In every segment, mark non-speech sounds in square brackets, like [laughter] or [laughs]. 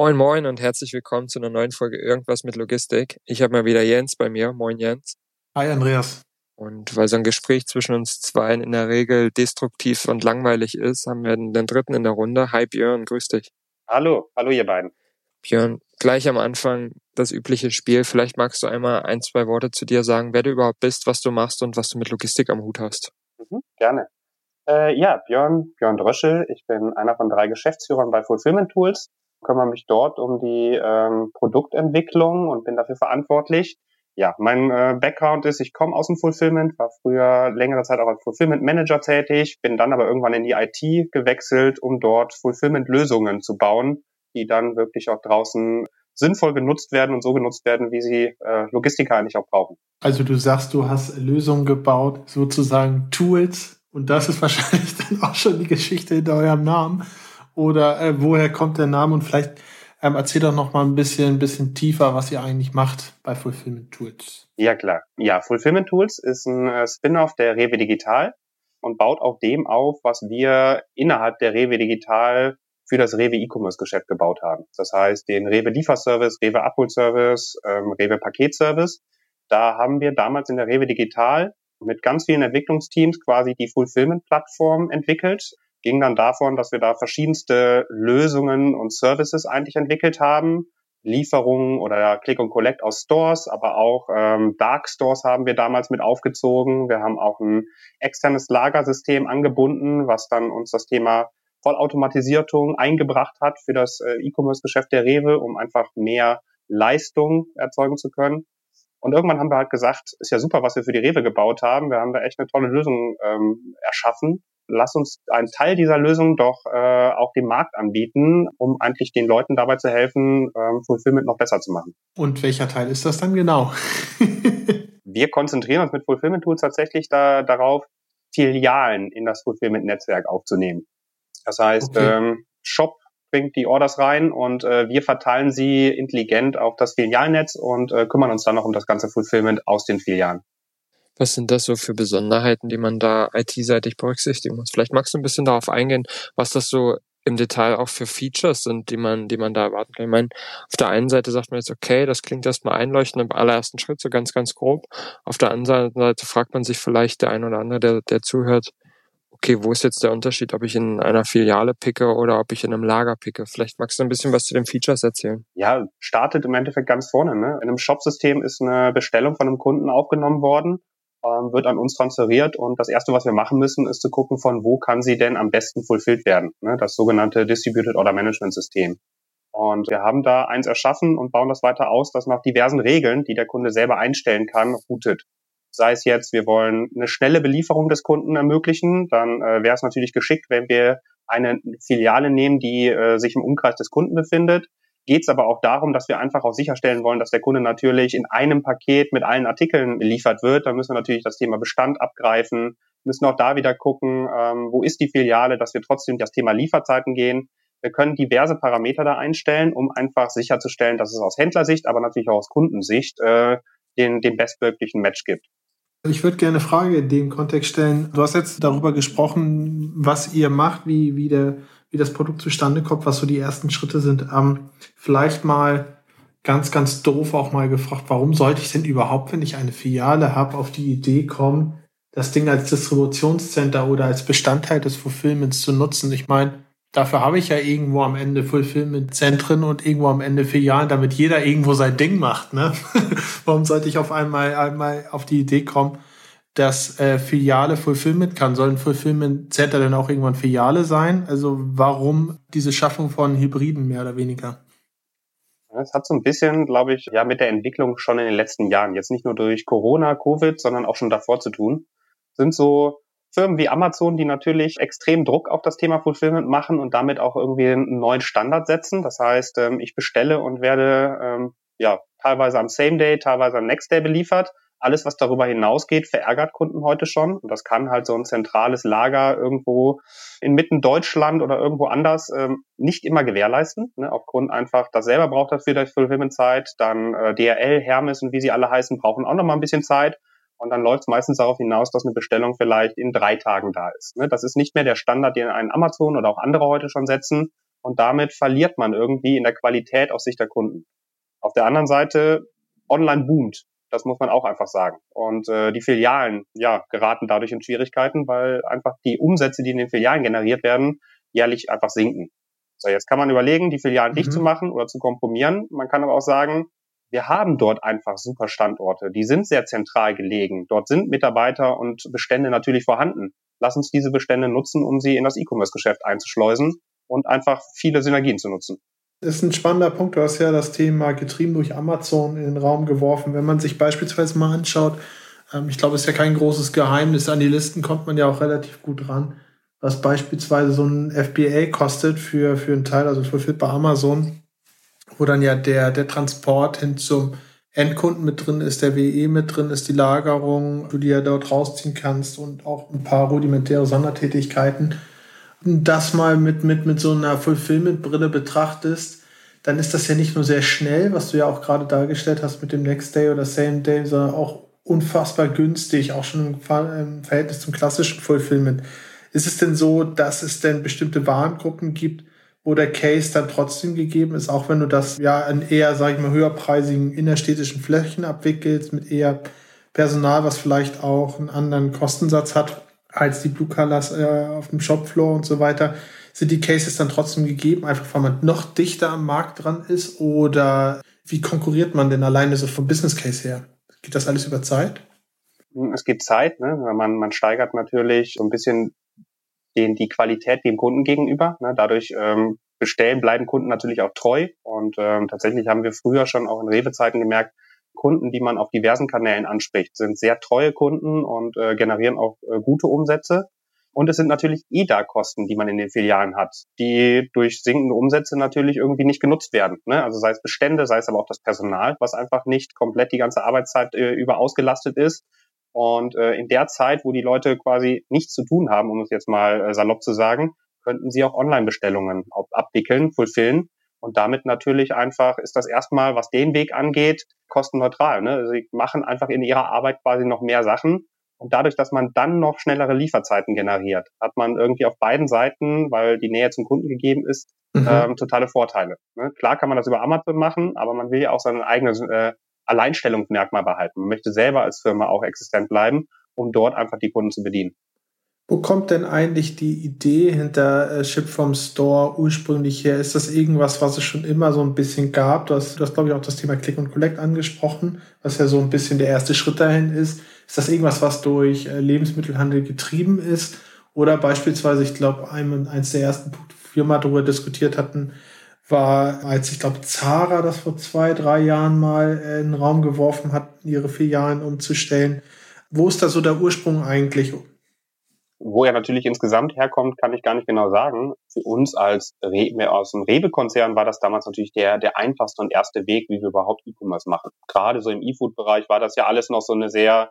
Moin Moin und herzlich willkommen zu einer neuen Folge Irgendwas mit Logistik. Ich habe mal wieder Jens bei mir. Moin Jens. Hi Andreas. Und weil so ein Gespräch zwischen uns zweien in der Regel destruktiv und langweilig ist, haben wir den dritten in der Runde. Hi Björn, grüß dich. Hallo, hallo ihr beiden. Björn, gleich am Anfang das übliche Spiel. Vielleicht magst du einmal ein, zwei Worte zu dir sagen, wer du überhaupt bist, was du machst und was du mit Logistik am Hut hast. Mhm, gerne. Äh, ja, Björn, Björn Dröschel. Ich bin einer von drei Geschäftsführern bei Fulfillment Tools kümmere mich dort um die ähm, Produktentwicklung und bin dafür verantwortlich. Ja, mein äh, Background ist, ich komme aus dem Fulfillment, war früher längere Zeit auch als Fulfillment Manager tätig, bin dann aber irgendwann in die IT gewechselt, um dort Fulfillment-Lösungen zu bauen, die dann wirklich auch draußen sinnvoll genutzt werden und so genutzt werden, wie sie äh, Logistiker eigentlich auch brauchen. Also du sagst, du hast Lösungen gebaut, sozusagen Tools, und das ist wahrscheinlich [laughs] dann auch schon die Geschichte hinter eurem Namen. Oder äh, woher kommt der Name? Und vielleicht ähm, erzähl doch noch mal ein bisschen, ein bisschen tiefer, was ihr eigentlich macht bei Fulfillment Tools. Ja, klar. Ja, Fulfillment Tools ist ein äh, Spin-off der Rewe Digital und baut auf dem auf, was wir innerhalb der Rewe Digital für das Rewe E-Commerce Geschäft gebaut haben. Das heißt, den Rewe Lieferservice, Rewe Abholservice, ähm, Rewe Paketservice. Da haben wir damals in der Rewe Digital mit ganz vielen Entwicklungsteams quasi die Fulfillment Plattform entwickelt ging dann davon, dass wir da verschiedenste Lösungen und Services eigentlich entwickelt haben. Lieferungen oder Click und Collect aus Stores, aber auch ähm, Dark Stores haben wir damals mit aufgezogen. Wir haben auch ein externes Lagersystem angebunden, was dann uns das Thema Vollautomatisierung eingebracht hat für das äh, E-Commerce-Geschäft der Rewe, um einfach mehr Leistung erzeugen zu können. Und irgendwann haben wir halt gesagt, ist ja super, was wir für die Rewe gebaut haben. Wir haben da echt eine tolle Lösung ähm, erschaffen lass uns einen Teil dieser Lösung doch äh, auch dem Markt anbieten, um eigentlich den Leuten dabei zu helfen, ähm, Fulfillment noch besser zu machen. Und welcher Teil ist das dann genau? [laughs] Wir konzentrieren uns mit Fulfillment Tools tatsächlich da, darauf, Filialen in das Fulfillment-Netzwerk aufzunehmen. Das heißt, okay. ähm, Shop bringt die Orders rein und äh, wir verteilen sie intelligent auf das Filialnetz und äh, kümmern uns dann noch um das ganze Fulfillment aus den Filialen. Was sind das so für Besonderheiten, die man da IT-seitig berücksichtigen muss? Vielleicht magst du ein bisschen darauf eingehen, was das so im Detail auch für Features sind, die man, die man da erwarten kann. Ich meine, auf der einen Seite sagt man jetzt, okay, das klingt erstmal einleuchtend im allerersten Schritt, so ganz, ganz grob. Auf der anderen Seite fragt man sich vielleicht der ein oder andere, der, der zuhört, okay, wo ist jetzt der Unterschied, ob ich in einer Filiale picke oder ob ich in einem Lager picke? Vielleicht magst du ein bisschen was zu den Features erzählen. Ja, startet im Endeffekt ganz vorne. Ne? In einem Shop-System ist eine Bestellung von einem Kunden aufgenommen worden ähm, wird an uns transferiert und das erste, was wir machen müssen, ist zu gucken, von wo kann sie denn am besten fulfilled werden, ne? das sogenannte Distributed Order Management System. Und wir haben da eins erschaffen und bauen das weiter aus, das nach diversen Regeln, die der Kunde selber einstellen kann, routet. Sei es jetzt, wir wollen eine schnelle Belieferung des Kunden ermöglichen, dann äh, wäre es natürlich geschickt, wenn wir eine Filiale nehmen, die äh, sich im Umkreis des Kunden befindet geht es aber auch darum, dass wir einfach auch sicherstellen wollen, dass der Kunde natürlich in einem Paket mit allen Artikeln geliefert wird. Da müssen wir natürlich das Thema Bestand abgreifen, müssen auch da wieder gucken, ähm, wo ist die Filiale, dass wir trotzdem das Thema Lieferzeiten gehen. Wir können diverse Parameter da einstellen, um einfach sicherzustellen, dass es aus Händlersicht, aber natürlich auch aus Kundensicht äh, den, den bestmöglichen Match gibt. Ich würde gerne eine Frage in dem Kontext stellen. Du hast jetzt darüber gesprochen, was ihr macht, wie, wie der wie das Produkt zustande kommt, was so die ersten Schritte sind. Ähm, vielleicht mal ganz, ganz doof auch mal gefragt, warum sollte ich denn überhaupt, wenn ich eine Filiale habe, auf die Idee kommen, das Ding als Distributionscenter oder als Bestandteil des Fulfillments zu nutzen? Ich meine, dafür habe ich ja irgendwo am Ende Fulfillment-Zentren und irgendwo am Ende Filialen, damit jeder irgendwo sein Ding macht. Ne? [laughs] warum sollte ich auf einmal, einmal auf die Idee kommen, dass äh, Filiale Fulfillment kann. Soll ein Fulfillment Center denn auch irgendwann Filiale sein? Also warum diese Schaffung von Hybriden mehr oder weniger? Es hat so ein bisschen, glaube ich, ja mit der Entwicklung schon in den letzten Jahren, jetzt nicht nur durch Corona, Covid, sondern auch schon davor zu tun, sind so Firmen wie Amazon, die natürlich extrem Druck auf das Thema Fulfillment machen und damit auch irgendwie einen neuen Standard setzen. Das heißt, ähm, ich bestelle und werde ähm, ja teilweise am Same Day, teilweise am Next Day beliefert. Alles, was darüber hinausgeht, verärgert Kunden heute schon. Und das kann halt so ein zentrales Lager irgendwo inmitten Deutschland oder irgendwo anders ähm, nicht immer gewährleisten. Ne? Aufgrund einfach, das selber braucht das für die Fulfillment-Zeit. Dann äh, DRL, Hermes und wie sie alle heißen, brauchen auch noch mal ein bisschen Zeit. Und dann läuft es meistens darauf hinaus, dass eine Bestellung vielleicht in drei Tagen da ist. Ne? Das ist nicht mehr der Standard, den ein Amazon oder auch andere heute schon setzen. Und damit verliert man irgendwie in der Qualität aus Sicht der Kunden. Auf der anderen Seite, online boomt. Das muss man auch einfach sagen. Und äh, die Filialen, ja, geraten dadurch in Schwierigkeiten, weil einfach die Umsätze, die in den Filialen generiert werden, jährlich einfach sinken. So, jetzt kann man überlegen, die Filialen mhm. dicht zu machen oder zu kompromieren. Man kann aber auch sagen, wir haben dort einfach super Standorte. Die sind sehr zentral gelegen. Dort sind Mitarbeiter und Bestände natürlich vorhanden. Lass uns diese Bestände nutzen, um sie in das E-Commerce-Geschäft einzuschleusen und einfach viele Synergien zu nutzen. Das ist ein spannender Punkt. Du hast ja das Thema getrieben durch Amazon in den Raum geworfen. Wenn man sich beispielsweise mal anschaut, ähm, ich glaube, es ist ja kein großes Geheimnis, an die Listen kommt man ja auch relativ gut ran, was beispielsweise so ein FBA kostet für, für einen Teil, also für bei Amazon wo dann ja der, der Transport hin zum Endkunden mit drin ist, der WE mit drin ist, die Lagerung, du dir dort rausziehen kannst und auch ein paar rudimentäre Sondertätigkeiten. Und das mal mit, mit, mit so einer Fulfillment-Brille betrachtest, dann ist das ja nicht nur sehr schnell, was du ja auch gerade dargestellt hast mit dem Next Day oder Same Day, sondern auch unfassbar günstig, auch schon im, Verhältnis zum klassischen Fulfillment. Ist es denn so, dass es denn bestimmte Warengruppen gibt, wo der Case dann trotzdem gegeben ist, auch wenn du das ja in eher, sag ich mal, höherpreisigen innerstädtischen Flächen abwickelst, mit eher Personal, was vielleicht auch einen anderen Kostensatz hat als die Blue Colors äh, auf dem Shopfloor und so weiter, sind die Cases dann trotzdem gegeben, einfach weil man noch dichter am Markt dran ist oder wie konkurriert man denn alleine so vom Business Case her? Geht das alles über Zeit? Es gibt Zeit, ne? man, man steigert natürlich so ein bisschen den, die Qualität dem Kunden gegenüber. Ne? Dadurch ähm, bestellen, bleiben Kunden natürlich auch treu. Und ähm, tatsächlich haben wir früher schon auch in Rewe-Zeiten gemerkt, Kunden, die man auf diversen Kanälen anspricht, sind sehr treue Kunden und äh, generieren auch äh, gute Umsätze. Und es sind natürlich EDA-Kosten, die man in den Filialen hat, die durch sinkende Umsätze natürlich irgendwie nicht genutzt werden. Ne? Also sei es Bestände, sei es aber auch das Personal, was einfach nicht komplett die ganze Arbeitszeit äh, über ausgelastet ist und äh, in der Zeit, wo die Leute quasi nichts zu tun haben, um es jetzt mal äh, salopp zu sagen, könnten sie auch Online-Bestellungen abwickeln, fulfillen. Und damit natürlich einfach ist das erstmal, was den Weg angeht, kostenneutral. Ne? Sie machen einfach in ihrer Arbeit quasi noch mehr Sachen. Und dadurch, dass man dann noch schnellere Lieferzeiten generiert, hat man irgendwie auf beiden Seiten, weil die Nähe zum Kunden gegeben ist, mhm. ähm, totale Vorteile. Ne? Klar kann man das über Amazon machen, aber man will ja auch sein eigenes äh, Alleinstellungsmerkmal behalten. Man möchte selber als Firma auch existent bleiben, um dort einfach die Kunden zu bedienen. Wo kommt denn eigentlich die Idee hinter äh, Ship from Store ursprünglich her? Ist das irgendwas, was es schon immer so ein bisschen gab? Du hast, du hast glaube ich, auch das Thema Click und Collect angesprochen, was ja so ein bisschen der erste Schritt dahin ist. Ist das irgendwas, was durch äh, Lebensmittelhandel getrieben ist? Oder beispielsweise, ich glaube, eins der ersten Punkte, wir mal darüber diskutiert hatten, war, als ich glaube, Zara das vor zwei, drei Jahren mal in den Raum geworfen hat, ihre Filialen umzustellen. Wo ist da so der Ursprung eigentlich? Wo er natürlich insgesamt herkommt, kann ich gar nicht genau sagen. Für uns als Re aus dem Rewe-Konzern war das damals natürlich der, der einfachste und erste Weg, wie wir überhaupt E-Commerce machen. Gerade so im E-Food-Bereich war das ja alles noch so eine sehr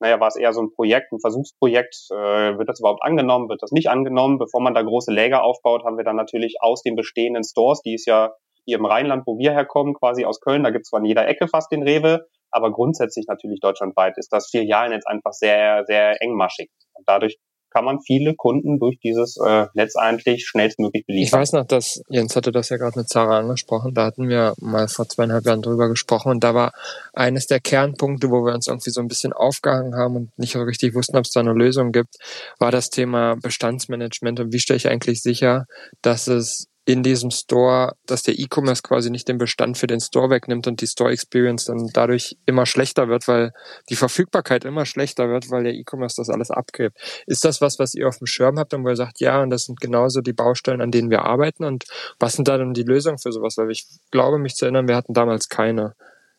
naja, war es eher so ein Projekt, ein Versuchsprojekt, äh, wird das überhaupt angenommen, wird das nicht angenommen? Bevor man da große Läger aufbaut, haben wir dann natürlich aus den bestehenden Stores, die ist ja hier im Rheinland, wo wir herkommen, quasi aus Köln, da gibt es zwar in jeder Ecke fast den Rewe, aber grundsätzlich natürlich deutschlandweit ist das Filialnetz einfach sehr, sehr engmaschig. Und dadurch kann man viele Kunden durch dieses äh, Netz eigentlich schnellstmöglich beliefern. Ich weiß noch, dass Jens hatte das ja gerade mit Sarah angesprochen. Da hatten wir mal vor zweieinhalb Jahren drüber gesprochen und da war eines der Kernpunkte, wo wir uns irgendwie so ein bisschen aufgehangen haben und nicht so richtig wussten, ob es da eine Lösung gibt, war das Thema Bestandsmanagement und wie stelle ich eigentlich sicher, dass es in diesem Store, dass der E-Commerce quasi nicht den Bestand für den Store wegnimmt und die Store Experience dann dadurch immer schlechter wird, weil die Verfügbarkeit immer schlechter wird, weil der E-Commerce das alles abgibt. Ist das was, was ihr auf dem Schirm habt und wo ihr sagt, ja, und das sind genauso die Baustellen, an denen wir arbeiten und was sind da dann die Lösungen für sowas? Weil ich glaube, mich zu erinnern, wir hatten damals keine.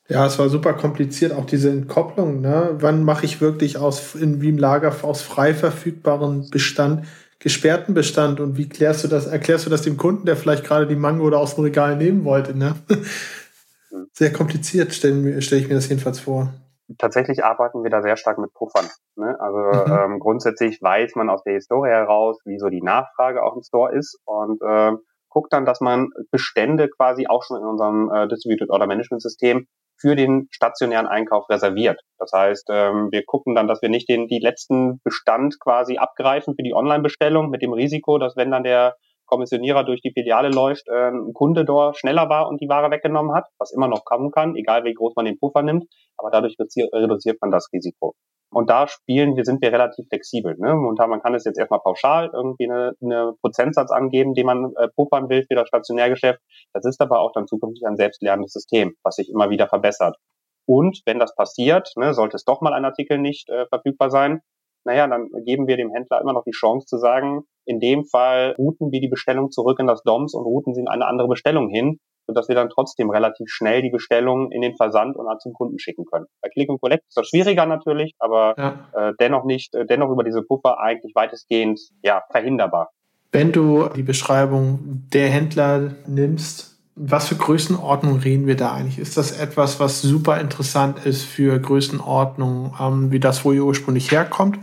Ja, es war super kompliziert, auch diese Entkopplung. Ne? Wann mache ich wirklich aus, in, wie im Lager aus frei verfügbaren Bestand gesperrten Bestand und wie klärst du das, erklärst du das dem Kunden, der vielleicht gerade die Mango oder aus dem Regal nehmen wollte? Ne? [laughs] Sehr kompliziert, stelle stell ich mir das jedenfalls vor. Tatsächlich arbeiten wir da sehr stark mit Puffern. Ne? Also mhm. ähm, grundsätzlich weiß man aus der Historie heraus, wie so die Nachfrage auch im Store ist und äh, guckt dann, dass man Bestände quasi auch schon in unserem äh, Distributed Order Management System für den stationären Einkauf reserviert. Das heißt, ähm, wir gucken dann, dass wir nicht den die letzten Bestand quasi abgreifen für die Online-Bestellung mit dem Risiko, dass wenn dann der Kommissionierer durch die Filiale läuft, äh, ein Kunde dort schneller war und die Ware weggenommen hat, was immer noch kommen kann, egal wie groß man den Puffer nimmt, aber dadurch reduziert man das Risiko. Und da spielen wir, sind wir relativ flexibel. Ne? Momentan, man kann es jetzt erstmal pauschal irgendwie eine, eine Prozentsatz angeben, den man äh, puffern will für das Stationärgeschäft. Das ist aber auch dann zukünftig ein selbstlernendes System, was sich immer wieder verbessert. Und wenn das passiert, ne, sollte es doch mal ein Artikel nicht äh, verfügbar sein, naja, dann geben wir dem Händler immer noch die Chance zu sagen, in dem Fall routen wir die Bestellung zurück in das DOMS und routen sie in eine andere Bestellung hin, sodass wir dann trotzdem relativ schnell die Bestellung in den Versand und dann zum Kunden schicken können. Bei Click und Collect ist das schwieriger natürlich, aber ja. äh, dennoch nicht, äh, dennoch über diese Puffer eigentlich weitestgehend ja verhinderbar. Wenn du die Beschreibung der Händler nimmst, was für Größenordnung reden wir da eigentlich? Ist das etwas, was super interessant ist für Größenordnung, ähm, wie das, wo ihr ursprünglich herkommt?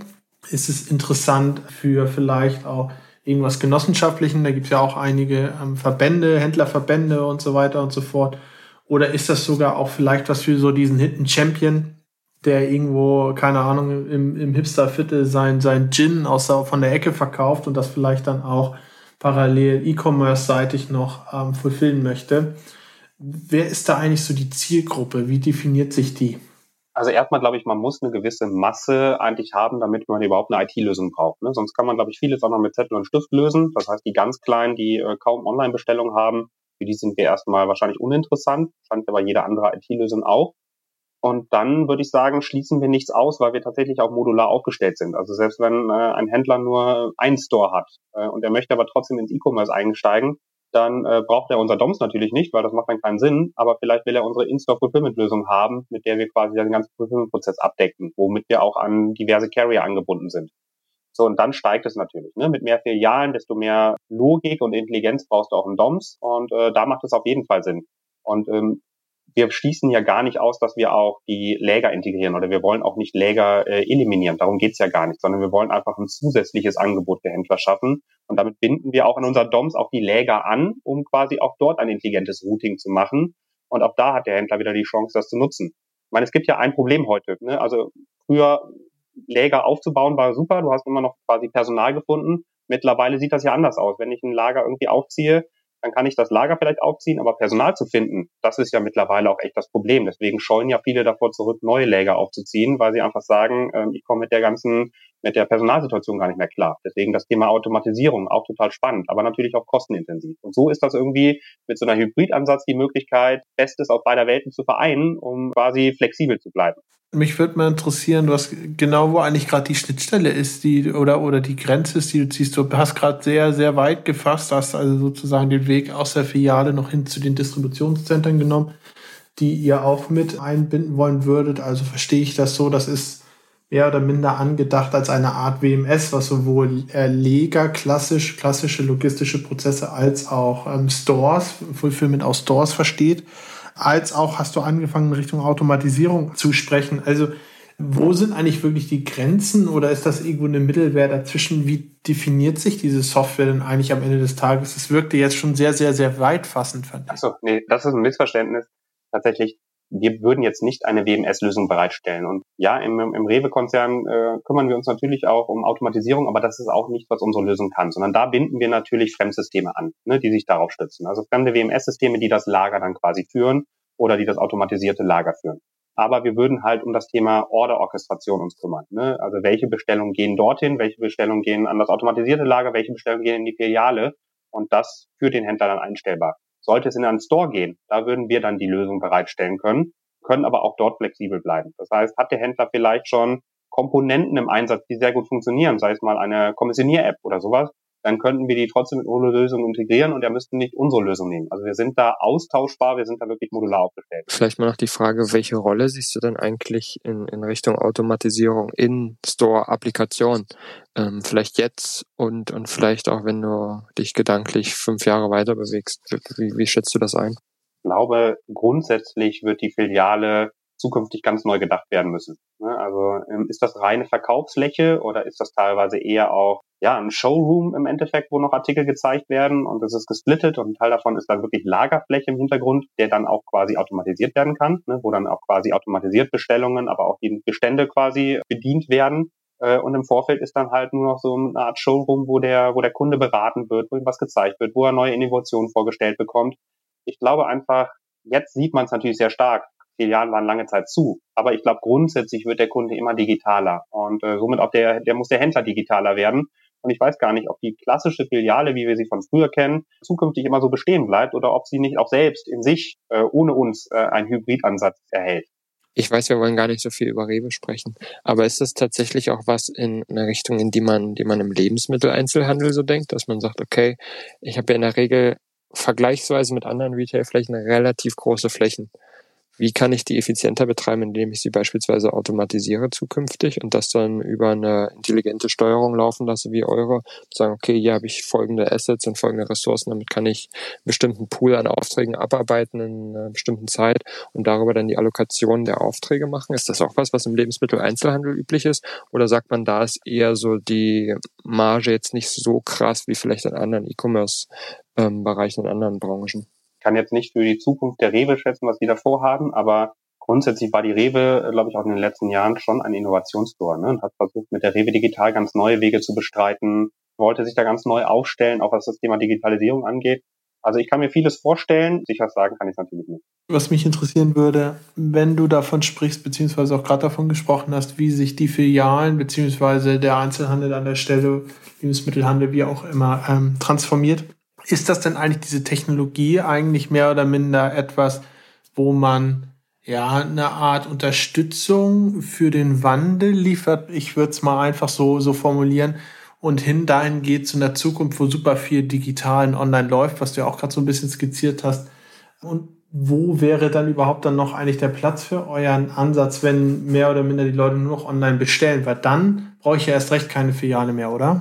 ist es interessant für vielleicht auch irgendwas Genossenschaftlichen. Da gibt es ja auch einige ähm, Verbände, Händlerverbände und so weiter und so fort. Oder ist das sogar auch vielleicht was für so diesen Hidden Champion, der irgendwo, keine Ahnung, im, im Hipster-Viertel sein, sein Gin aus der, von der Ecke verkauft und das vielleicht dann auch parallel E-Commerce-seitig noch ähm, fulfillen möchte. Wer ist da eigentlich so die Zielgruppe? Wie definiert sich die? Also erstmal glaube ich, man muss eine gewisse Masse eigentlich haben, damit man überhaupt eine IT-Lösung braucht. Ne? Sonst kann man, glaube ich, vieles auch noch mit Zettel und Stift lösen. Das heißt, die ganz Kleinen, die äh, kaum Online-Bestellungen haben, für die sind wir erstmal wahrscheinlich uninteressant. Scheint aber jede andere IT-Lösung auch. Und dann würde ich sagen, schließen wir nichts aus, weil wir tatsächlich auch modular aufgestellt sind. Also selbst wenn äh, ein Händler nur einen Store hat äh, und er möchte aber trotzdem ins E-Commerce einsteigen, dann äh, braucht er unser DOMS natürlich nicht, weil das macht dann keinen Sinn, aber vielleicht will er unsere In-Store-Fulfillment-Lösung haben, mit der wir quasi den ganzen Fulfillment-Prozess abdecken, womit wir auch an diverse Carrier angebunden sind. So, und dann steigt es natürlich. Ne? Mit mehr Filialen, desto mehr Logik und Intelligenz brauchst du auch im DOMS und äh, da macht es auf jeden Fall Sinn. Und ähm, wir schließen ja gar nicht aus, dass wir auch die Läger integrieren oder wir wollen auch nicht Läger äh, eliminieren. Darum geht's ja gar nicht, sondern wir wollen einfach ein zusätzliches Angebot für Händler schaffen. Und damit binden wir auch in unser DOMS auch die Läger an, um quasi auch dort ein intelligentes Routing zu machen. Und auch da hat der Händler wieder die Chance, das zu nutzen. Ich meine, es gibt ja ein Problem heute. Ne? Also früher Läger aufzubauen war super, du hast immer noch quasi Personal gefunden. Mittlerweile sieht das ja anders aus. Wenn ich ein Lager irgendwie aufziehe, dann kann ich das Lager vielleicht aufziehen, aber Personal zu finden, das ist ja mittlerweile auch echt das Problem. Deswegen scheuen ja viele davor zurück, neue Lager aufzuziehen, weil sie einfach sagen, ähm, ich komme mit der ganzen, mit der Personalsituation gar nicht mehr klar. Deswegen das Thema Automatisierung auch total spannend, aber natürlich auch kostenintensiv. Und so ist das irgendwie mit so einer Hybridansatz die Möglichkeit, Bestes aus beider Welten zu vereinen, um quasi flexibel zu bleiben. Mich würde mal interessieren, was genau wo eigentlich gerade die Schnittstelle ist, die oder oder die Grenze ist, die du ziehst. Du hast gerade sehr sehr weit gefasst, hast also sozusagen den Weg aus der Filiale noch hin zu den Distributionszentren genommen, die ihr auch mit einbinden wollen würdet. Also verstehe ich das so, das ist mehr oder minder angedacht als eine Art WMS, was sowohl Leger, klassisch, klassische logistische Prozesse als auch ähm, Stores, Fulfillment aus Stores versteht als auch hast du angefangen, in Richtung Automatisierung zu sprechen. Also wo sind eigentlich wirklich die Grenzen oder ist das irgendwo eine Mittelwehr dazwischen? Wie definiert sich diese Software denn eigentlich am Ende des Tages? Es wirkte jetzt schon sehr, sehr, sehr weitfassend, fand ich. Achso, nee, das ist ein Missverständnis. Tatsächlich wir würden jetzt nicht eine WMS-Lösung bereitstellen. Und ja, im, im Rewe-Konzern äh, kümmern wir uns natürlich auch um Automatisierung, aber das ist auch nicht, was unsere Lösung kann, sondern da binden wir natürlich Fremdsysteme an, ne, die sich darauf stützen. Also fremde WMS-Systeme, die das Lager dann quasi führen oder die das automatisierte Lager führen. Aber wir würden halt um das Thema Order-Orchestration uns kümmern. Ne? Also welche Bestellungen gehen dorthin, welche Bestellungen gehen an das automatisierte Lager, welche Bestellungen gehen in die Filiale und das für den Händler dann einstellbar. Sollte es in einen Store gehen, da würden wir dann die Lösung bereitstellen können, können aber auch dort flexibel bleiben. Das heißt, hat der Händler vielleicht schon Komponenten im Einsatz, die sehr gut funktionieren, sei es mal eine Kommissionier-App oder sowas, dann könnten wir die trotzdem mit unserer Lösung integrieren und er müsste nicht unsere Lösung nehmen. Also wir sind da austauschbar, wir sind da wirklich modular aufgestellt. Vielleicht mal noch die Frage, welche Rolle siehst du denn eigentlich in, in Richtung Automatisierung in Store-Applikation? Ähm, vielleicht jetzt und, und vielleicht auch, wenn du dich gedanklich fünf Jahre weiter bewegst. Wie, wie schätzt du das ein? Ich glaube, grundsätzlich wird die Filiale zukünftig ganz neu gedacht werden müssen. Ne? Also ähm, ist das reine Verkaufsfläche oder ist das teilweise eher auch ja ein Showroom im Endeffekt, wo noch Artikel gezeigt werden und das ist gesplittet und ein Teil davon ist dann wirklich Lagerfläche im Hintergrund, der dann auch quasi automatisiert werden kann, ne? wo dann auch quasi automatisiert Bestellungen, aber auch die Bestände quasi bedient werden. Äh, und im Vorfeld ist dann halt nur noch so eine Art Showroom, wo der, wo der Kunde beraten wird, wo ihm was gezeigt wird, wo er neue Innovationen vorgestellt bekommt. Ich glaube einfach, jetzt sieht man es natürlich sehr stark. Filialen waren lange Zeit zu. Aber ich glaube, grundsätzlich wird der Kunde immer digitaler und äh, somit auch der, der muss der Händler digitaler werden. Und ich weiß gar nicht, ob die klassische Filiale, wie wir sie von früher kennen, zukünftig immer so bestehen bleibt oder ob sie nicht auch selbst in sich äh, ohne uns äh, einen Hybridansatz erhält. Ich weiß, wir wollen gar nicht so viel über Rewe sprechen, aber ist das tatsächlich auch was in einer Richtung, in die man, die man im Lebensmitteleinzelhandel so denkt, dass man sagt, okay, ich habe ja in der Regel vergleichsweise mit anderen Retailflächen relativ große Flächen. Wie kann ich die effizienter betreiben, indem ich sie beispielsweise automatisiere zukünftig und das dann über eine intelligente Steuerung laufen lasse wie eure? Sagen, okay, hier habe ich folgende Assets und folgende Ressourcen, damit kann ich einen bestimmten Pool an Aufträgen abarbeiten in einer bestimmten Zeit und darüber dann die Allokation der Aufträge machen. Ist das auch was, was im Lebensmitteleinzelhandel üblich ist? Oder sagt man, da ist eher so die Marge jetzt nicht so krass wie vielleicht in anderen E-Commerce-Bereichen, ähm, in anderen Branchen? Kann jetzt nicht für die Zukunft der Rewe schätzen, was die da vorhaben, aber grundsätzlich war die Rewe, glaube ich, auch in den letzten Jahren schon ein Innovationstor ne? und hat versucht, mit der Rewe Digital ganz neue Wege zu bestreiten, wollte sich da ganz neu aufstellen, auch was das Thema Digitalisierung angeht. Also ich kann mir vieles vorstellen, sicher sagen kann ich natürlich nicht. Was mich interessieren würde, wenn du davon sprichst, beziehungsweise auch gerade davon gesprochen hast, wie sich die Filialen, beziehungsweise der Einzelhandel an der Stelle, Lebensmittelhandel, wie auch immer, ähm, transformiert. Ist das denn eigentlich diese Technologie eigentlich mehr oder minder etwas, wo man ja eine Art Unterstützung für den Wandel liefert? Ich würde es mal einfach so, so formulieren und hin dahin geht zu einer Zukunft, wo super viel digital und online läuft, was du ja auch gerade so ein bisschen skizziert hast. Und wo wäre dann überhaupt dann noch eigentlich der Platz für euren Ansatz, wenn mehr oder minder die Leute nur noch online bestellen? Weil dann brauche ich ja erst recht keine Filiale mehr, oder?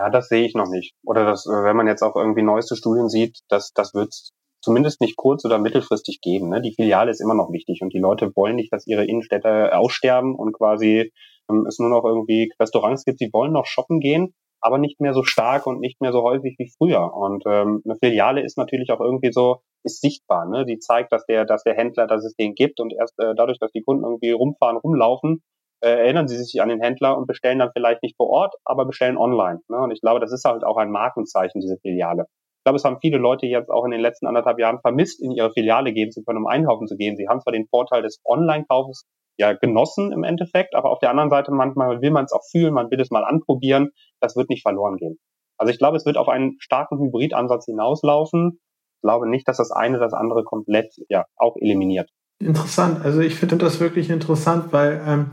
Ja, das sehe ich noch nicht. Oder das, äh, wenn man jetzt auch irgendwie neueste Studien sieht, das, das wird zumindest nicht kurz- oder mittelfristig geben. Ne? Die Filiale ist immer noch wichtig und die Leute wollen nicht, dass ihre Innenstädte aussterben und quasi ähm, es nur noch irgendwie Restaurants gibt. Sie wollen noch shoppen gehen, aber nicht mehr so stark und nicht mehr so häufig wie früher. Und ähm, eine Filiale ist natürlich auch irgendwie so, ist sichtbar. Ne? Die zeigt, dass der, dass der Händler, dass es den gibt und erst äh, dadurch, dass die Kunden irgendwie rumfahren, rumlaufen, äh, erinnern sie sich an den Händler und bestellen dann vielleicht nicht vor Ort, aber bestellen online. Ne? Und ich glaube, das ist halt auch ein Markenzeichen, diese Filiale. Ich glaube, es haben viele Leute jetzt auch in den letzten anderthalb Jahren vermisst, in ihre Filiale gehen zu können, um einkaufen zu gehen. Sie haben zwar den Vorteil des Online-Kaufes ja genossen im Endeffekt, aber auf der anderen Seite manchmal will man es auch fühlen, man will es mal anprobieren. Das wird nicht verloren gehen. Also ich glaube, es wird auf einen starken Hybridansatz hinauslaufen. Ich glaube nicht, dass das eine das andere komplett ja auch eliminiert. Interessant. Also ich finde das wirklich interessant, weil ähm,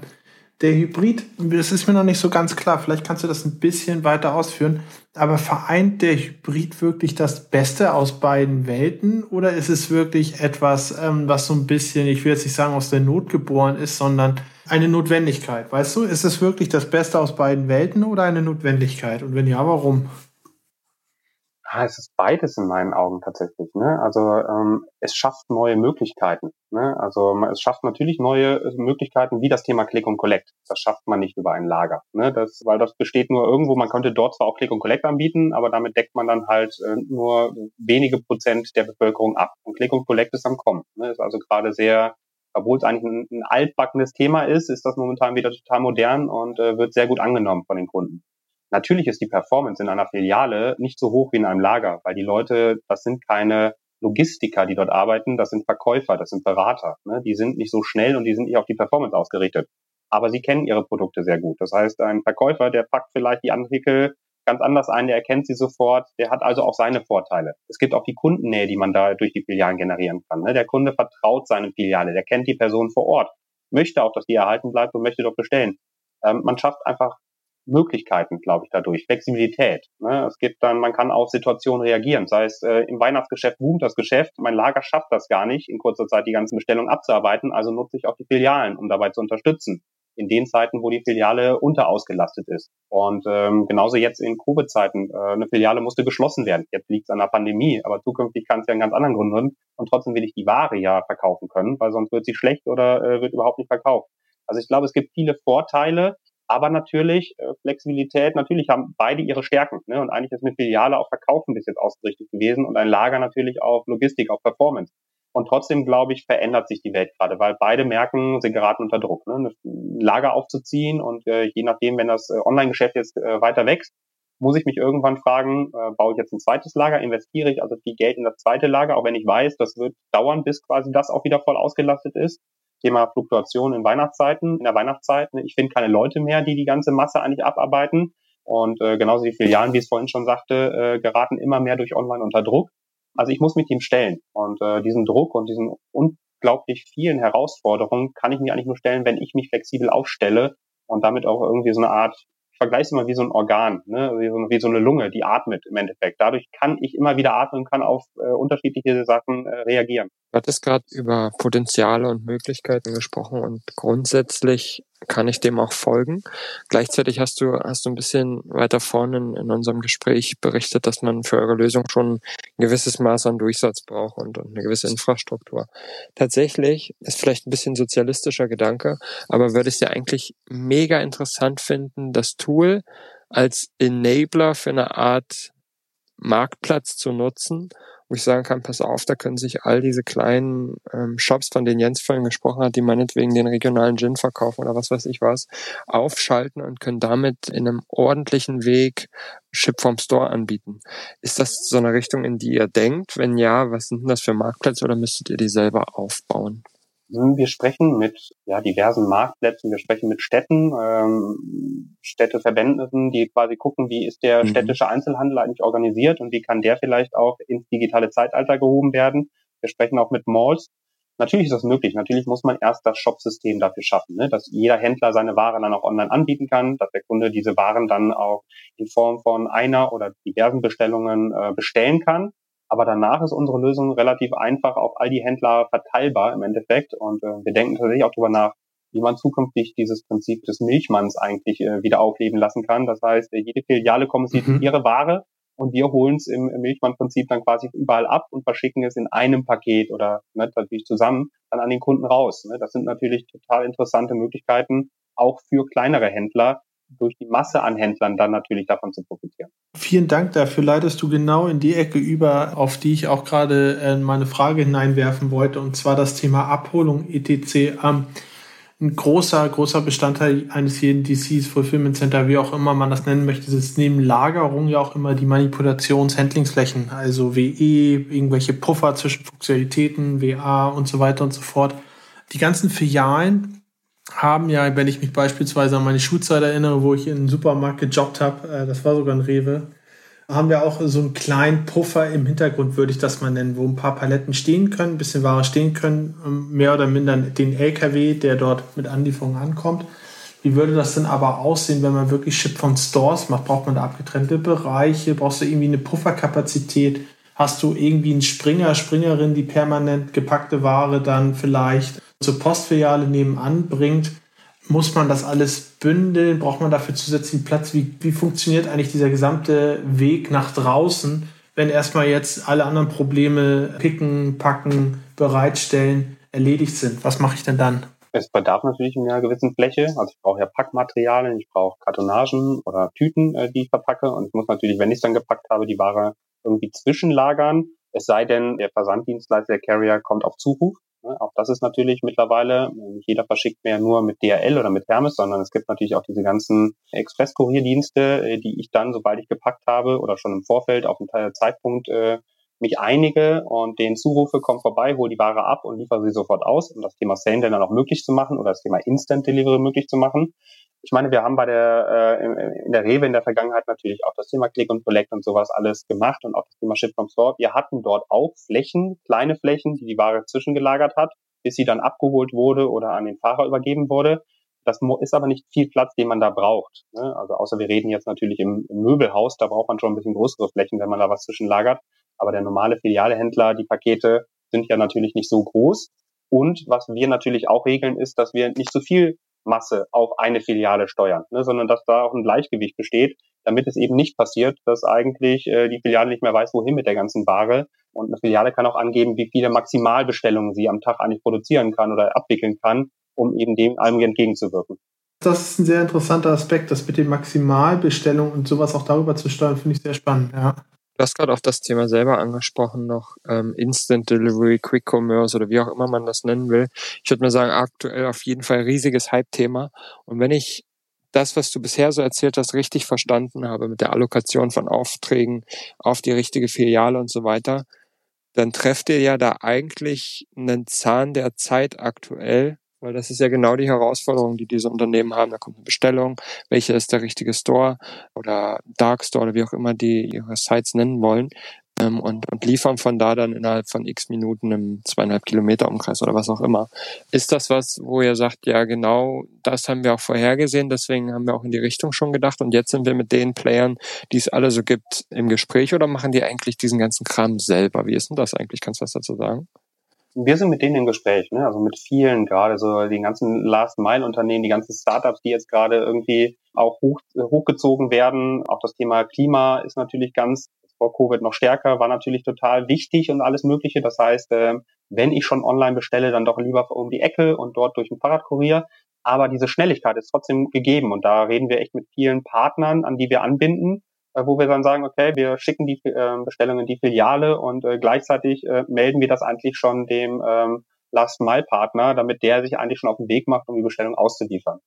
der Hybrid, das ist mir noch nicht so ganz klar, vielleicht kannst du das ein bisschen weiter ausführen, aber vereint der Hybrid wirklich das Beste aus beiden Welten oder ist es wirklich etwas, ähm, was so ein bisschen, ich will jetzt nicht sagen aus der Not geboren ist, sondern eine Notwendigkeit? Weißt du, ist es wirklich das Beste aus beiden Welten oder eine Notwendigkeit? Und wenn ja, warum? Ah, es ist beides in meinen Augen tatsächlich. Ne? Also ähm, es schafft neue Möglichkeiten. Ne? Also es schafft natürlich neue äh, Möglichkeiten, wie das Thema Click und Collect. Das schafft man nicht über ein Lager, ne? das, weil das besteht nur irgendwo. Man könnte dort zwar auch Click und Collect anbieten, aber damit deckt man dann halt äh, nur wenige Prozent der Bevölkerung ab. Und Click und Collect ist am Kommen. Ne? Ist also gerade sehr obwohl es eigentlich ein, ein altbackenes Thema ist, ist das momentan wieder total modern und äh, wird sehr gut angenommen von den Kunden. Natürlich ist die Performance in einer Filiale nicht so hoch wie in einem Lager, weil die Leute, das sind keine Logistiker, die dort arbeiten, das sind Verkäufer, das sind Berater. Ne? Die sind nicht so schnell und die sind nicht auf die Performance ausgerichtet. Aber sie kennen ihre Produkte sehr gut. Das heißt, ein Verkäufer, der packt vielleicht die Artikel ganz anders ein, der erkennt sie sofort, der hat also auch seine Vorteile. Es gibt auch die Kundennähe, die man da durch die Filialen generieren kann. Ne? Der Kunde vertraut seinem Filiale, der kennt die Person vor Ort, möchte auch, dass die erhalten bleibt und möchte dort bestellen. Ähm, man schafft einfach Möglichkeiten, glaube ich, dadurch. Flexibilität. Ne? Es gibt dann, man kann auf Situationen reagieren. Sei es äh, im Weihnachtsgeschäft boomt das Geschäft, mein Lager schafft das gar nicht, in kurzer Zeit die ganzen Bestellungen abzuarbeiten, also nutze ich auch die Filialen, um dabei zu unterstützen. In den Zeiten, wo die Filiale unterausgelastet ist. Und ähm, genauso jetzt in Covid-Zeiten. Äh, eine Filiale musste geschlossen werden. Jetzt liegt es an der Pandemie, aber zukünftig kann es ja einen ganz anderen Grund haben. Und trotzdem will ich die Ware ja verkaufen können, weil sonst wird sie schlecht oder äh, wird überhaupt nicht verkauft. Also ich glaube, es gibt viele Vorteile, aber natürlich äh, Flexibilität, natürlich haben beide ihre Stärken. Ne? Und eigentlich ist eine Filiale auf Verkaufen bis jetzt ausgerichtet gewesen und ein Lager natürlich auf Logistik, auf Performance. Und trotzdem, glaube ich, verändert sich die Welt gerade, weil beide merken, sie geraten unter Druck. Ne? Ein Lager aufzuziehen und äh, je nachdem, wenn das äh, Online-Geschäft jetzt äh, weiter wächst, muss ich mich irgendwann fragen, äh, baue ich jetzt ein zweites Lager, investiere ich also viel Geld in das zweite Lager, auch wenn ich weiß, das wird dauern, bis quasi das auch wieder voll ausgelastet ist. Thema Fluktuation in Weihnachtszeiten, in der Weihnachtszeit. Ich finde keine Leute mehr, die die ganze Masse eigentlich abarbeiten. Und äh, genauso die Filialen, wie es vorhin schon sagte, äh, geraten immer mehr durch Online unter Druck. Also ich muss mich dem stellen. Und äh, diesen Druck und diesen unglaublich vielen Herausforderungen kann ich mir eigentlich nur stellen, wenn ich mich flexibel aufstelle und damit auch irgendwie so eine Art vergleiche es immer wie so ein Organ, ne? wie, so, wie so eine Lunge, die atmet im Endeffekt. Dadurch kann ich immer wieder atmen und kann auf äh, unterschiedliche Sachen äh, reagieren. Du hattest gerade über Potenziale und Möglichkeiten gesprochen und grundsätzlich kann ich dem auch folgen. Gleichzeitig hast du, hast du ein bisschen weiter vorne in, in unserem Gespräch berichtet, dass man für eure Lösung schon ein gewisses Maß an Durchsatz braucht und, und eine gewisse Infrastruktur. Tatsächlich ist vielleicht ein bisschen sozialistischer Gedanke, aber würde es ja eigentlich mega interessant finden, das Tool als Enabler für eine Art Marktplatz zu nutzen, wo ich sagen kann, pass auf, da können sich all diese kleinen ähm, Shops, von denen Jens vorhin gesprochen hat, die meinetwegen den regionalen Gin verkaufen oder was weiß ich was, aufschalten und können damit in einem ordentlichen Weg Ship vom Store anbieten. Ist das so eine Richtung, in die ihr denkt? Wenn ja, was sind denn das für Marktplätze oder müsstet ihr die selber aufbauen? Wir sprechen mit ja, diversen Marktplätzen, wir sprechen mit Städten, ähm, Städteverbänden, die quasi gucken, wie ist der mhm. städtische Einzelhandel eigentlich organisiert und wie kann der vielleicht auch ins digitale Zeitalter gehoben werden. Wir sprechen auch mit Malls. Natürlich ist das möglich. Natürlich muss man erst das Shopsystem dafür schaffen, ne? dass jeder Händler seine Ware dann auch online anbieten kann, dass der Kunde diese Waren dann auch in Form von einer oder diversen Bestellungen äh, bestellen kann aber danach ist unsere Lösung relativ einfach auf all die Händler verteilbar im Endeffekt. Und äh, wir denken tatsächlich auch darüber nach, wie man zukünftig dieses Prinzip des Milchmanns eigentlich äh, wieder aufleben lassen kann. Das heißt, äh, jede Filiale kommt mhm. ihre Ware und wir holen es im, im Milchmann-Prinzip dann quasi überall ab und verschicken es in einem Paket oder ne, natürlich zusammen dann an den Kunden raus. Ne? Das sind natürlich total interessante Möglichkeiten, auch für kleinere Händler, durch die Masse an Händlern dann natürlich davon zu profitieren. Vielen Dank dafür. Leitest du genau in die Ecke über, auf die ich auch gerade äh, meine Frage hineinwerfen wollte, und zwar das Thema Abholung etc. Ähm, ein großer, großer Bestandteil eines jeden DCs, Fulfillment Center, wie auch immer man das nennen möchte, ist neben Lagerung ja auch immer die Manipulations-Handlingsflächen, also WE, irgendwelche Puffer zwischen Funktionalitäten, WA und so weiter und so fort. Die ganzen Filialen haben ja, wenn ich mich beispielsweise an meine Schulzeit erinnere, wo ich in einem Supermarkt gejobbt habe, äh, das war sogar ein Rewe, haben wir auch so einen kleinen Puffer im Hintergrund, würde ich das mal nennen, wo ein paar Paletten stehen können, ein bisschen Ware stehen können, ähm, mehr oder minder den LKW, der dort mit Anlieferung ankommt. Wie würde das denn aber aussehen, wenn man wirklich Ship von Stores macht? Braucht man da abgetrennte Bereiche? Brauchst du irgendwie eine Pufferkapazität? Hast du irgendwie einen Springer, Springerin, die permanent gepackte Ware dann vielleicht zur Postfiliale nebenan bringt, muss man das alles bündeln? Braucht man dafür zusätzlichen Platz? Wie, wie funktioniert eigentlich dieser gesamte Weg nach draußen, wenn erstmal jetzt alle anderen Probleme, picken, packen, bereitstellen, erledigt sind? Was mache ich denn dann? Es bedarf natürlich einer gewissen Fläche. Also ich brauche ja Packmaterialien, ich brauche Kartonagen oder Tüten, äh, die ich verpacke. Und ich muss natürlich, wenn ich es dann gepackt habe, die Ware irgendwie zwischenlagern. Es sei denn, der Versanddienstleister, der Carrier, kommt auf Zuruf. Ne? Auch das ist natürlich mittlerweile, nicht jeder verschickt mehr nur mit DRL oder mit Hermes, sondern es gibt natürlich auch diese ganzen Express-Kurierdienste, äh, die ich dann, sobald ich gepackt habe oder schon im Vorfeld auf einen Zeitpunkt äh, mich einige und den Zurufe, komm vorbei, hol die Ware ab und liefere sie sofort aus, um das Thema Same dann auch möglich zu machen oder das Thema Instant Delivery möglich zu machen. Ich meine, wir haben bei der äh, in der Rewe in der Vergangenheit natürlich auch das Thema Click und Collect und sowas alles gemacht und auch das Thema Ship from Store. Wir hatten dort auch Flächen, kleine Flächen, die die Ware zwischengelagert hat, bis sie dann abgeholt wurde oder an den Fahrer übergeben wurde. Das ist aber nicht viel Platz, den man da braucht. Ne? Also außer wir reden jetzt natürlich im, im, Möbelhaus, da braucht man schon ein bisschen größere Flächen, wenn man da was zwischenlagert. Aber der normale Filialehändler, die Pakete sind ja natürlich nicht so groß. Und was wir natürlich auch regeln, ist, dass wir nicht so viel Masse auf eine Filiale steuern, ne, sondern dass da auch ein Gleichgewicht besteht, damit es eben nicht passiert, dass eigentlich äh, die Filiale nicht mehr weiß, wohin mit der ganzen Ware. Und eine Filiale kann auch angeben, wie viele Maximalbestellungen sie am Tag eigentlich produzieren kann oder abwickeln kann, um eben dem allem entgegenzuwirken. Das ist ein sehr interessanter Aspekt, das mit den Maximalbestellungen und sowas auch darüber zu steuern, finde ich sehr spannend, ja. Du hast gerade auch das Thema selber angesprochen, noch ähm, Instant Delivery, Quick Commerce oder wie auch immer man das nennen will. Ich würde mal sagen, aktuell auf jeden Fall riesiges Hype-Thema. Und wenn ich das, was du bisher so erzählt hast, richtig verstanden habe mit der Allokation von Aufträgen auf die richtige Filiale und so weiter, dann trefft ihr ja da eigentlich einen Zahn der Zeit aktuell, weil das ist ja genau die Herausforderung, die diese Unternehmen haben. Da kommt eine Bestellung, welcher ist der richtige Store oder Dark Store oder wie auch immer die ihre Sites nennen wollen ähm, und, und liefern von da dann innerhalb von x Minuten im zweieinhalb Kilometer Umkreis oder was auch immer. Ist das was, wo ihr sagt, ja genau, das haben wir auch vorhergesehen, deswegen haben wir auch in die Richtung schon gedacht und jetzt sind wir mit den Playern, die es alle so gibt, im Gespräch oder machen die eigentlich diesen ganzen Kram selber? Wie ist denn das eigentlich? Kannst du was dazu sagen? Wir sind mit denen im Gespräch, ne? also mit vielen gerade, so die ganzen Last-Mile-Unternehmen, die ganzen Startups, die jetzt gerade irgendwie auch hoch, hochgezogen werden. Auch das Thema Klima ist natürlich ganz vor Covid noch stärker, war natürlich total wichtig und alles Mögliche. Das heißt, äh, wenn ich schon online bestelle, dann doch lieber um die Ecke und dort durch einen Fahrradkurier. Aber diese Schnelligkeit ist trotzdem gegeben und da reden wir echt mit vielen Partnern, an die wir anbinden, wo wir dann sagen, okay, wir schicken die äh, Bestellung in die Filiale und äh, gleichzeitig äh, melden wir das eigentlich schon dem ähm, Last-Mile-Partner, damit der sich eigentlich schon auf den Weg macht, um die Bestellung auszuliefern.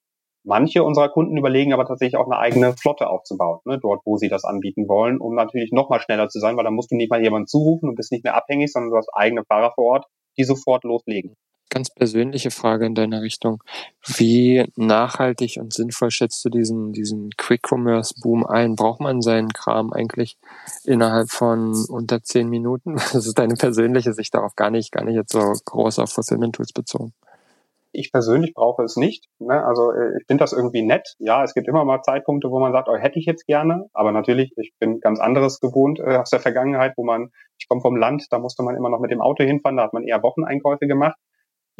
Manche unserer Kunden überlegen aber tatsächlich auch eine eigene Flotte aufzubauen, ne, dort, wo sie das anbieten wollen, um natürlich noch mal schneller zu sein, weil dann musst du nicht mal jemanden zurufen und bist nicht mehr abhängig, sondern du hast eigene Fahrer vor Ort, die sofort loslegen ganz persönliche Frage in deiner Richtung. Wie nachhaltig und sinnvoll schätzt du diesen, diesen Quick-Commerce-Boom ein? Braucht man seinen Kram eigentlich innerhalb von unter zehn Minuten? [laughs] Das ist deine persönliche Sicht darauf, gar nicht, gar nicht jetzt so groß auf Fulfillment-Tools bezogen. Ich persönlich brauche es nicht. Ne? Also äh, ich finde das irgendwie nett. Ja, es gibt immer mal Zeitpunkte, wo man sagt, oh, hätte ich jetzt gerne. Aber natürlich, ich bin ganz anderes gewohnt äh, aus der Vergangenheit, wo man, ich komme vom Land, da musste man immer noch mit dem Auto hinfahren, da hat man eher Wocheneinkäufe gemacht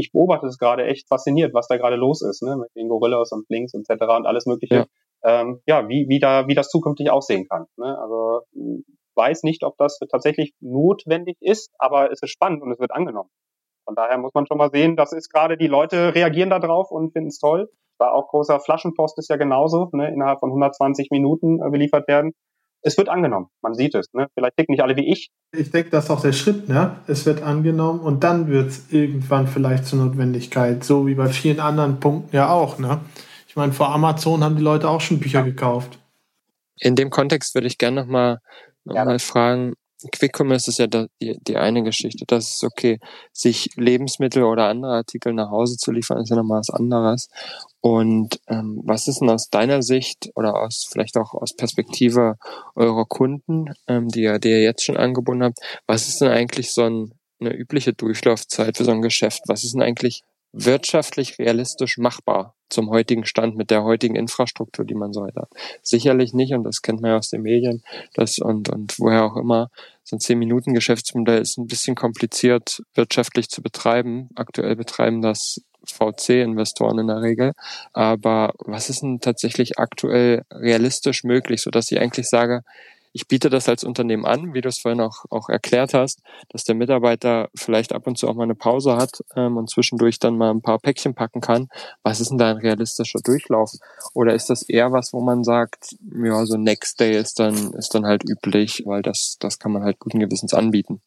ich beobachte es gerade echt fasziniert, was da gerade los ist, ne, mit den Gorillas und Links etc. und alles Mögliche. Ja, ähm, ja wie, wie, da, wie das zukünftig aussehen kann. Ne? Also weiß nicht, ob das tatsächlich notwendig ist, aber es ist spannend und es wird angenommen. Von daher muss man schon mal sehen, das ist gerade, die Leute reagieren da drauf und finden es toll. War auch großer Flaschenpost ist ja genauso, ne, innerhalb von 120 Minuten äh, beliefert werden es wird angenommen. Man sieht es. Ne? Vielleicht ticken nicht alle wie ich. Ich denke, das ist auch der Schritt. Ne? Es wird angenommen und dann wird es irgendwann vielleicht zur Notwendigkeit. So wie bei vielen anderen Punkten ja auch. Ne? Ich meine, vor Amazon haben die Leute auch schon Bücher gekauft. In dem Kontext würde ich gerne nochmal noch mal, noch mal fragen, Quick Commerce ist ja die, eine Geschichte. Das ist okay. Sich Lebensmittel oder andere Artikel nach Hause zu liefern, ist ja nochmal was anderes. Und ähm, was ist denn aus deiner Sicht oder aus vielleicht auch aus Perspektive eurer Kunden, ähm, die, ihr, die ihr jetzt schon angebunden habt, was ist denn eigentlich so ein, eine übliche Durchlaufzeit für so ein Geschäft? Was ist denn eigentlich wirtschaftlich realistisch machbar zum heutigen Stand mit der heutigen Infrastruktur, die man so hat. Sicherlich nicht, und das kennt man ja aus den Medien, das und, und woher auch immer, so ein 10-Minuten-Geschäftsmodell ist ein bisschen kompliziert wirtschaftlich zu betreiben. Aktuell betreiben das VC-Investoren in der Regel. Aber was ist denn tatsächlich aktuell realistisch möglich, so dass ich eigentlich sage, ich biete das als Unternehmen an, wie du es vorhin auch, auch erklärt hast, dass der Mitarbeiter vielleicht ab und zu auch mal eine Pause hat ähm, und zwischendurch dann mal ein paar Päckchen packen kann. Was ist denn da ein realistischer Durchlauf? Oder ist das eher was, wo man sagt, ja, so Next Day ist dann, ist dann halt üblich, weil das, das kann man halt guten Gewissens anbieten?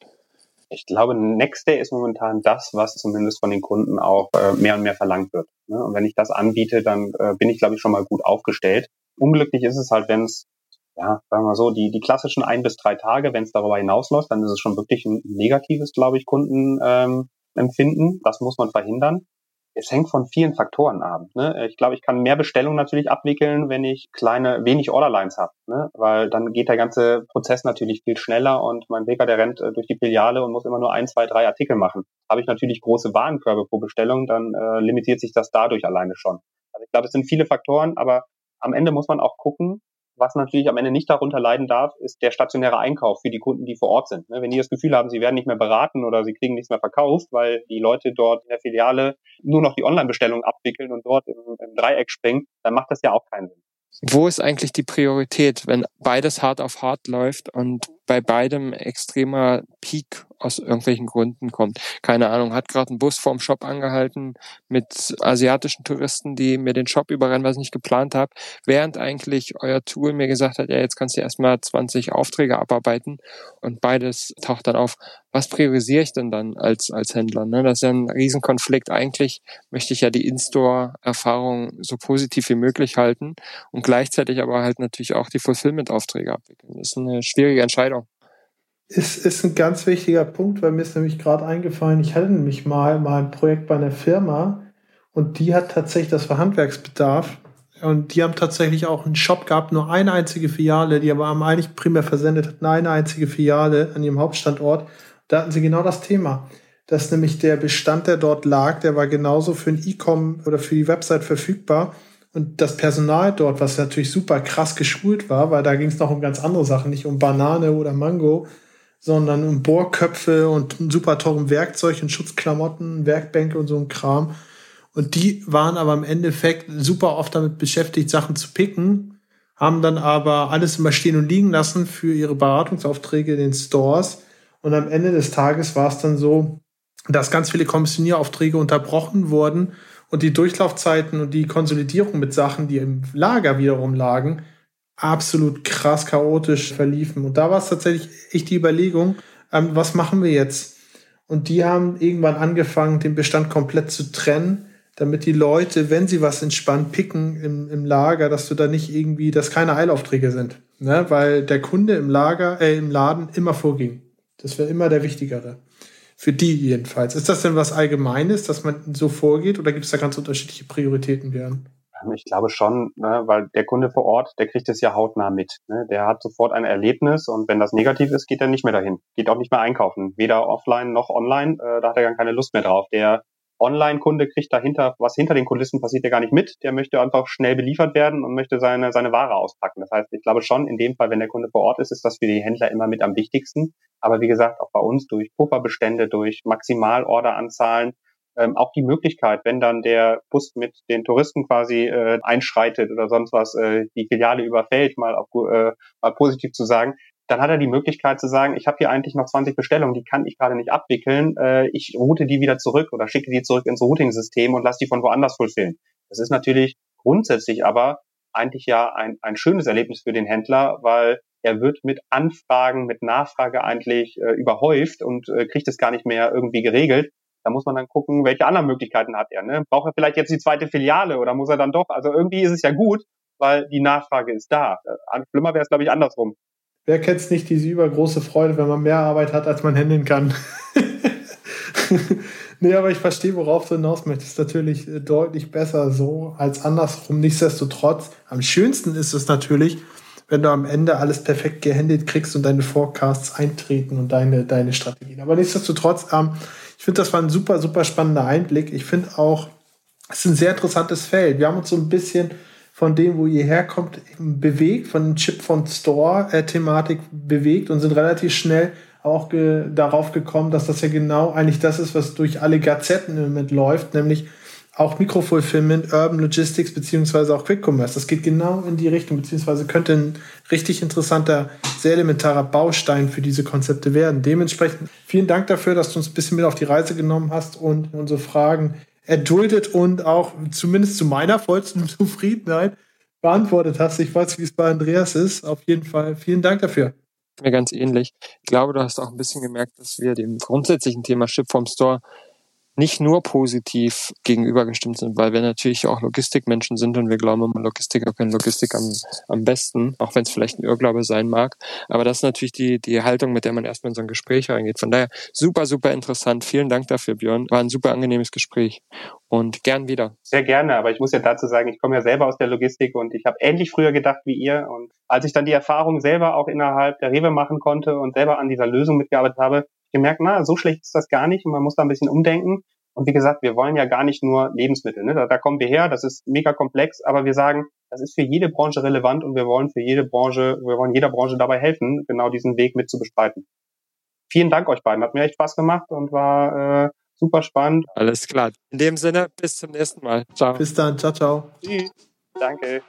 Ich glaube, Next Day ist momentan das, was zumindest von den Kunden auch äh, mehr und mehr verlangt wird. Ne? Und wenn ich das anbiete, dann äh, bin ich, glaube ich, schon mal gut aufgestellt. Unglücklich ist es halt, wenn es ja, sagen wir so, die, die klassischen ein bis drei Tage, wenn es darüber hinausläuft, dann ist es schon wirklich ein negatives, glaube ich, Kundenempfinden. Ähm, das muss man verhindern. Es hängt von vielen Faktoren ab. Ne? Ich glaube, ich kann mehr Bestellungen natürlich abwickeln, wenn ich kleine, wenig Orderlines habe, ne? weil dann geht der ganze Prozess natürlich viel schneller und mein Bäcker, der rennt äh, durch die Filiale und muss immer nur ein, zwei, drei Artikel machen. Habe ich natürlich große Warenkörbe pro Bestellung, dann äh, limitiert sich das dadurch alleine schon. Also ich glaube, es sind viele Faktoren, aber am Ende muss man auch gucken, was natürlich am Ende nicht darunter leiden darf, ist der stationäre Einkauf für die Kunden, die vor Ort sind. Ne, wenn die das Gefühl haben, sie werden nicht mehr beraten oder sie kriegen nichts mehr verkauft, weil die Leute dort in der Filiale nur noch die Online-Bestellung abwickeln und dort im, im Dreieck springen, dann macht das ja auch keinen Sinn. Wo ist eigentlich die Priorität, wenn beides hart auf hart läuft und bei beidem extremer Peak aus irgendwelchen Gründen kommt. Keine Ahnung, hat gerade ein Bus vorm Shop angehalten mit asiatischen Touristen, die mir den Shop überrennen, was ich nicht geplant habe, während eigentlich euer Tool mir gesagt hat, ja, jetzt kannst du erstmal 20 Aufträge abarbeiten und beides taucht dann auf. Was priorisiere ich denn dann als, als Händler? Ne? Das ist ja ein Riesenkonflikt. Eigentlich möchte ich ja die In-Store-Erfahrung so positiv wie möglich halten und gleichzeitig aber halt natürlich auch die Fulfillment-Aufträge abwickeln. Das ist eine schwierige Entscheidung ist, ist ein ganz wichtiger Punkt, weil mir ist nämlich gerade eingefallen, ich hatte nämlich mal, mal ein Projekt bei einer Firma und die hat tatsächlich, das war Handwerksbedarf, und die haben tatsächlich auch einen Shop gehabt, nur eine einzige Filiale, die aber haben eigentlich primär versendet hatten, eine einzige Filiale an ihrem Hauptstandort. Da hatten sie genau das Thema, dass nämlich der Bestand, der dort lag, der war genauso für ein E-Com oder für die Website verfügbar. Und das Personal dort, was natürlich super krass geschult war, weil da ging es noch um ganz andere Sachen, nicht um Banane oder Mango, sondern um Bohrköpfe und super teurem Werkzeug und Schutzklamotten, Werkbänke und so ein Kram. Und die waren aber im Endeffekt super oft damit beschäftigt, Sachen zu picken, haben dann aber alles immer stehen und liegen lassen für ihre Beratungsaufträge in den Stores. Und am Ende des Tages war es dann so, dass ganz viele Kommissionieraufträge unterbrochen wurden und die Durchlaufzeiten und die Konsolidierung mit Sachen, die im Lager wiederum lagen, absolut krass chaotisch verliefen. Und da war es tatsächlich echt die Überlegung, ähm, was machen wir jetzt? Und die haben irgendwann angefangen, den Bestand komplett zu trennen, damit die Leute, wenn sie was entspannt picken im, im Lager, dass du da nicht irgendwie, dass keine Eilaufträge sind. Ne? Weil der Kunde im Lager, äh, im Laden immer vorging. Das wäre immer der Wichtigere. Für die jedenfalls. Ist das denn was Allgemeines, dass man so vorgeht oder gibt es da ganz unterschiedliche Prioritäten, Björn? Ich glaube schon, ne, weil der Kunde vor Ort, der kriegt es ja hautnah mit. Ne? Der hat sofort ein Erlebnis und wenn das negativ ist, geht er nicht mehr dahin. Geht auch nicht mehr einkaufen. Weder offline noch online. Äh, da hat er gar keine Lust mehr drauf. Der Online-Kunde kriegt dahinter, was hinter den Kulissen passiert, der gar nicht mit. Der möchte einfach schnell beliefert werden und möchte seine, seine Ware auspacken. Das heißt, ich glaube schon, in dem Fall, wenn der Kunde vor Ort ist, ist das für die Händler immer mit am wichtigsten. Aber wie gesagt, auch bei uns durch Pufferbestände, durch Maximalorderanzahlen, ähm, auch die Möglichkeit, wenn dann der Bus mit den Touristen quasi äh, einschreitet oder sonst was, äh, die Filiale überfällt, mal, auf, äh, mal positiv zu sagen, dann hat er die Möglichkeit zu sagen, ich habe hier eigentlich noch 20 Bestellungen, die kann ich gerade nicht abwickeln, äh, ich route die wieder zurück oder schicke die zurück ins Routing-System und lasse die von woanders fulfillen. Das ist natürlich grundsätzlich aber eigentlich ja ein, ein schönes Erlebnis für den Händler, weil er wird mit Anfragen, mit Nachfrage eigentlich äh, überhäuft und äh, kriegt es gar nicht mehr irgendwie geregelt. Da muss man dann gucken, welche anderen Möglichkeiten hat er. Ne? Braucht er vielleicht jetzt die zweite Filiale oder muss er dann doch? Also irgendwie ist es ja gut, weil die Nachfrage ist da. Äh, schlimmer wäre es, glaube ich, andersrum. Wer kennt es nicht, diese übergroße Freude, wenn man mehr Arbeit hat, als man handeln kann? [laughs] nee, aber ich verstehe, worauf du hinaus möchtest. Natürlich äh, deutlich besser so als andersrum. Nichtsdestotrotz, am schönsten ist es natürlich, wenn du am Ende alles perfekt gehandelt kriegst und deine Forecasts eintreten und deine, deine Strategien. Aber nichtsdestotrotz, ähm, ich finde, das war ein super, super spannender Einblick. Ich finde auch, es ist ein sehr interessantes Feld. Wir haben uns so ein bisschen von dem, wo ihr herkommt, bewegt, von dem Chip von Store-Thematik bewegt und sind relativ schnell auch ge darauf gekommen, dass das ja genau eigentlich das ist, was durch alle Gazetten im Moment läuft, nämlich auch Mikrofulfillment, Urban Logistics beziehungsweise auch Quick Commerce. Das geht genau in die Richtung, beziehungsweise könnte ein richtig interessanter, sehr elementarer Baustein für diese Konzepte werden. Dementsprechend vielen Dank dafür, dass du uns ein bisschen mit auf die Reise genommen hast und unsere Fragen erduldet und auch zumindest zu meiner vollsten [laughs] Zufriedenheit beantwortet hast. Ich weiß, wie es bei Andreas ist. Auf jeden Fall vielen Dank dafür. Mir ganz ähnlich. Ich glaube, du hast auch ein bisschen gemerkt, dass wir dem grundsätzlichen Thema Ship vom Store nicht nur positiv gegenübergestimmt sind, weil wir natürlich auch Logistikmenschen sind und wir glauben immer, Logistiker können Logistik am, am besten, auch wenn es vielleicht ein Irrglaube sein mag. Aber das ist natürlich die, die Haltung, mit der man erstmal in so ein Gespräch reingeht. Von daher super, super interessant. Vielen Dank dafür, Björn. War ein super angenehmes Gespräch und gern wieder. Sehr gerne, aber ich muss ja dazu sagen, ich komme ja selber aus der Logistik und ich habe ähnlich früher gedacht wie ihr. Und als ich dann die Erfahrung selber auch innerhalb der Rewe machen konnte und selber an dieser Lösung mitgearbeitet habe, gemerkt, na, so schlecht ist das gar nicht und man muss da ein bisschen umdenken. Und wie gesagt, wir wollen ja gar nicht nur Lebensmittel. Ne? Da, da kommen wir her, das ist mega komplex, aber wir sagen, das ist für jede Branche relevant und wir wollen für jede Branche, wir wollen jeder Branche dabei helfen, genau diesen Weg mit zu bestreiten. Vielen Dank euch beiden, hat mir echt Spaß gemacht und war äh, super spannend. Alles klar. In dem Sinne, bis zum nächsten Mal. Ciao. Bis dann, ciao, ciao. Tschüss. Danke.